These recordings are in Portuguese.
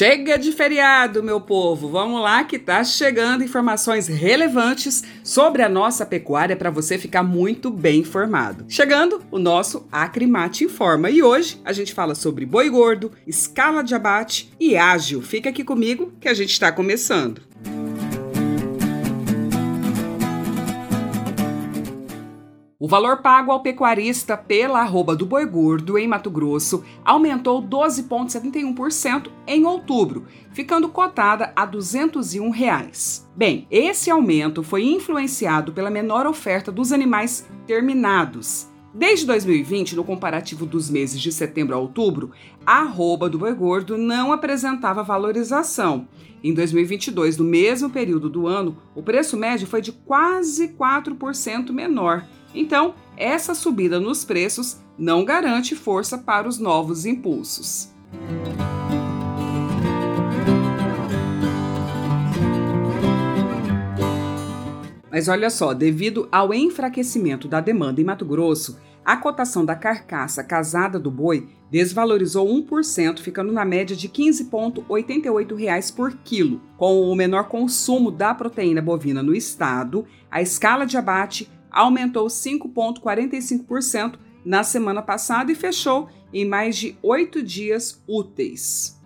Chega de feriado, meu povo. Vamos lá que tá chegando informações relevantes sobre a nossa pecuária para você ficar muito bem informado. Chegando o nosso Acrimate Informa e hoje a gente fala sobre boi gordo, escala de abate e ágil. Fica aqui comigo que a gente está começando. O valor pago ao pecuarista pela arroba do boi gordo em Mato Grosso aumentou 12,71% em outubro, ficando cotada a 201 reais. Bem, esse aumento foi influenciado pela menor oferta dos animais terminados. Desde 2020, no comparativo dos meses de setembro a outubro, a arroba do boi gordo não apresentava valorização. Em 2022, no mesmo período do ano, o preço médio foi de quase 4% menor então, essa subida nos preços não garante força para os novos impulsos. Mas olha só, devido ao enfraquecimento da demanda em Mato Grosso, a cotação da carcaça casada do boi desvalorizou 1%, ficando na média de R$ 15,88 por quilo. Com o menor consumo da proteína bovina no estado, a escala de abate aumentou 5,45% na semana passada e fechou em mais de oito dias úteis.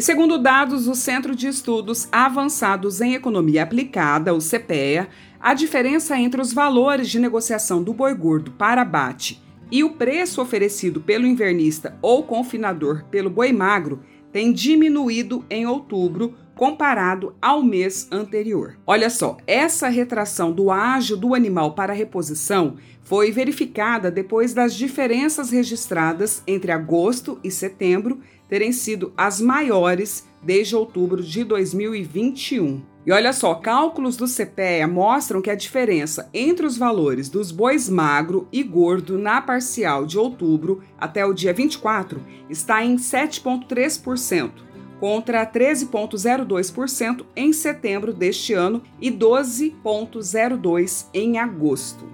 E segundo dados do Centro de Estudos Avançados em Economia Aplicada, o CPEA, a diferença entre os valores de negociação do boi gordo para abate e o preço oferecido pelo invernista ou confinador pelo boi magro tem diminuído em outubro comparado ao mês anterior. Olha só, essa retração do ágio do animal para reposição foi verificada depois das diferenças registradas entre agosto e setembro terem sido as maiores desde outubro de 2021. E olha só, cálculos do CPEA mostram que a diferença entre os valores dos bois magro e gordo na parcial de outubro até o dia 24 está em 7,3%, contra 13,02% em setembro deste ano e 12,02% em agosto.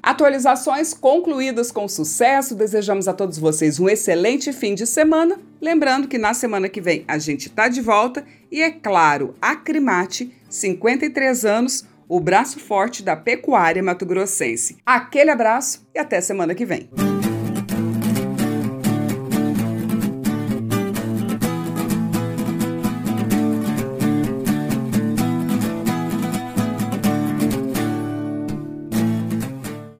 Atualizações concluídas com sucesso. Desejamos a todos vocês um excelente fim de semana. Lembrando que na semana que vem a gente está de volta e, é claro, a Crimate, 53 anos, o braço forte da pecuária mato-grossense. Aquele abraço e até semana que vem.